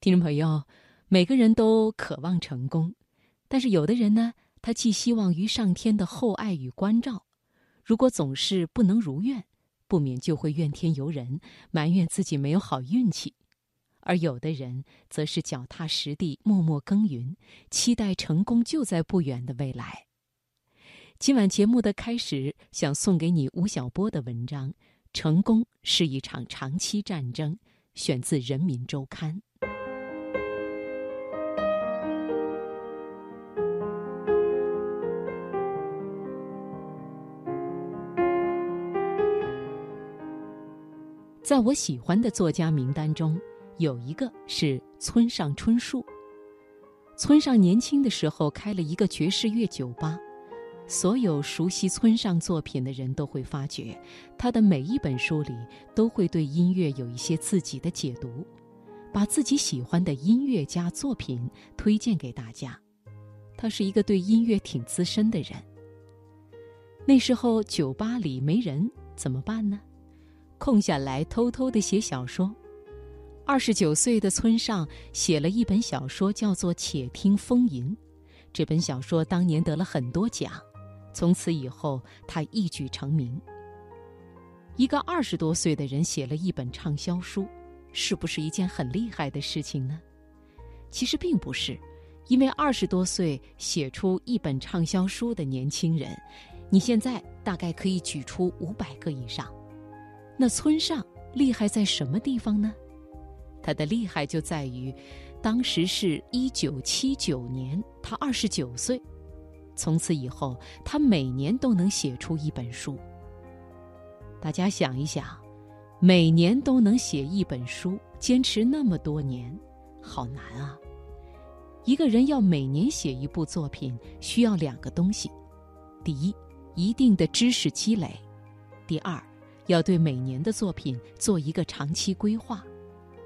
听众朋友，每个人都渴望成功，但是有的人呢，他寄希望于上天的厚爱与关照。如果总是不能如愿，不免就会怨天尤人，埋怨自己没有好运气；而有的人则是脚踏实地，默默耕耘，期待成功就在不远的未来。今晚节目的开始，想送给你吴晓波的文章《成功是一场长期战争》，选自《人民周刊》。在我喜欢的作家名单中，有一个是村上春树。村上年轻的时候开了一个爵士乐酒吧，所有熟悉村上作品的人都会发觉，他的每一本书里都会对音乐有一些自己的解读，把自己喜欢的音乐家作品推荐给大家。他是一个对音乐挺资深的人。那时候酒吧里没人，怎么办呢？空下来偷偷的写小说。二十九岁的村上写了一本小说，叫做《且听风吟》。这本小说当年得了很多奖，从此以后他一举成名。一个二十多岁的人写了一本畅销书，是不是一件很厉害的事情呢？其实并不是，因为二十多岁写出一本畅销书的年轻人，你现在大概可以举出五百个以上。那村上厉害在什么地方呢？他的厉害就在于，当时是一九七九年，他二十九岁，从此以后，他每年都能写出一本书。大家想一想，每年都能写一本书，坚持那么多年，好难啊！一个人要每年写一部作品，需要两个东西：第一，一定的知识积累；第二。要对每年的作品做一个长期规划，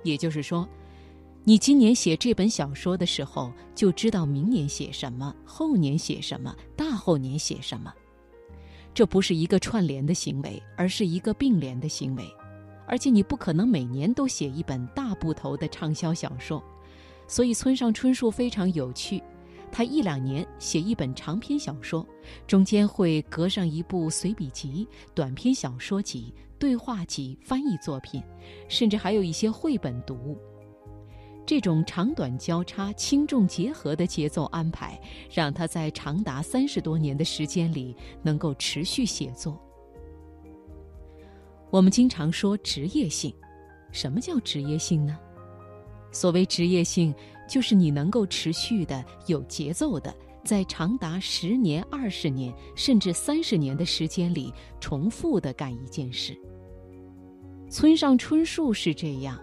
也就是说，你今年写这本小说的时候，就知道明年写什么，后年写什么，大后年写什么。这不是一个串联的行为，而是一个并联的行为。而且你不可能每年都写一本大部头的畅销小说，所以村上春树非常有趣。他一两年写一本长篇小说，中间会隔上一部随笔集、短篇小说集、对话集、翻译作品，甚至还有一些绘本读物。这种长短交叉、轻重结合的节奏安排，让他在长达三十多年的时间里能够持续写作。我们经常说职业性，什么叫职业性呢？所谓职业性。就是你能够持续的、有节奏的，在长达十年、二十年甚至三十年的时间里，重复的干一件事。村上春树是这样，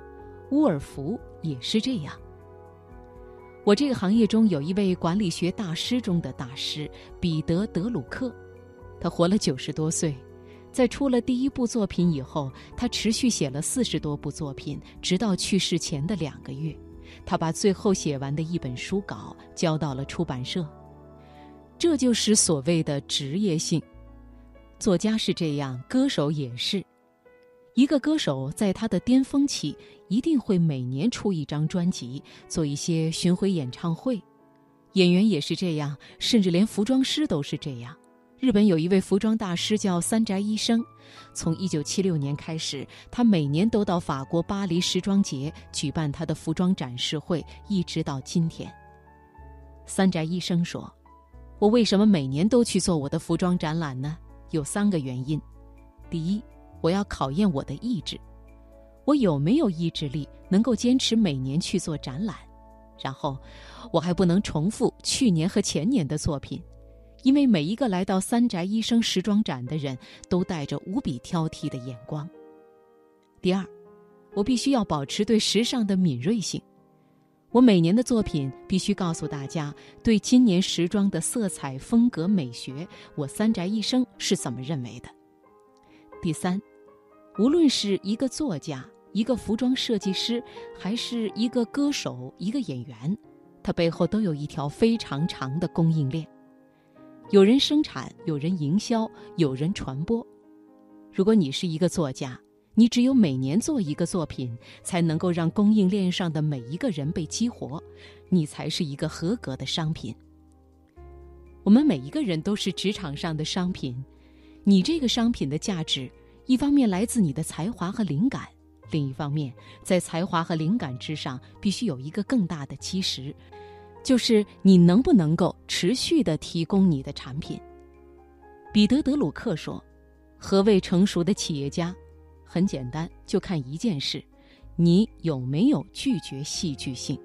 乌尔夫也是这样。我这个行业中有一位管理学大师中的大师彼得·德鲁克，他活了九十多岁，在出了第一部作品以后，他持续写了四十多部作品，直到去世前的两个月。他把最后写完的一本书稿交到了出版社，这就是所谓的职业性。作家是这样，歌手也是。一个歌手在他的巅峰期，一定会每年出一张专辑，做一些巡回演唱会。演员也是这样，甚至连服装师都是这样。日本有一位服装大师叫三宅一生，从一九七六年开始，他每年都到法国巴黎时装节举办他的服装展示会，一直到今天。三宅一生说：“我为什么每年都去做我的服装展览呢？有三个原因。第一，我要考验我的意志，我有没有意志力能够坚持每年去做展览。然后，我还不能重复去年和前年的作品。”因为每一个来到三宅一生时装展的人都带着无比挑剔的眼光。第二，我必须要保持对时尚的敏锐性。我每年的作品必须告诉大家，对今年时装的色彩、风格、美学，我三宅一生是怎么认为的。第三，无论是一个作家、一个服装设计师，还是一个歌手、一个演员，他背后都有一条非常长的供应链。有人生产，有人营销，有人传播。如果你是一个作家，你只有每年做一个作品，才能够让供应链上的每一个人被激活，你才是一个合格的商品。我们每一个人都是职场上的商品，你这个商品的价值，一方面来自你的才华和灵感，另一方面，在才华和灵感之上，必须有一个更大的基石，就是你能不能够持续的提供你的产品。彼得·德鲁克说：“何谓成熟的企业家？很简单，就看一件事：你有没有拒绝戏剧性。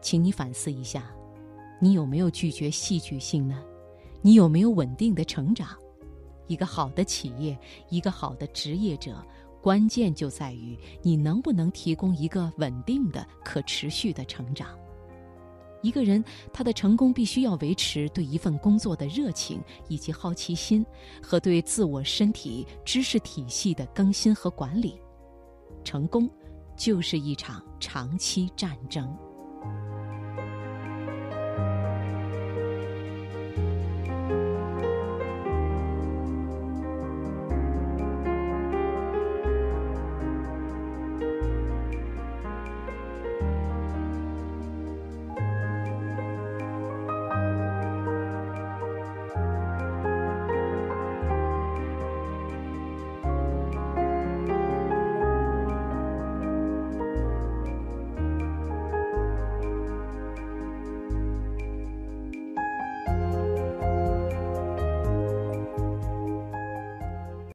请你反思一下。”你有没有拒绝戏剧性呢？你有没有稳定的成长？一个好的企业，一个好的职业者，关键就在于你能不能提供一个稳定的、可持续的成长。一个人他的成功必须要维持对一份工作的热情以及好奇心，和对自我身体知识体系的更新和管理。成功，就是一场长期战争。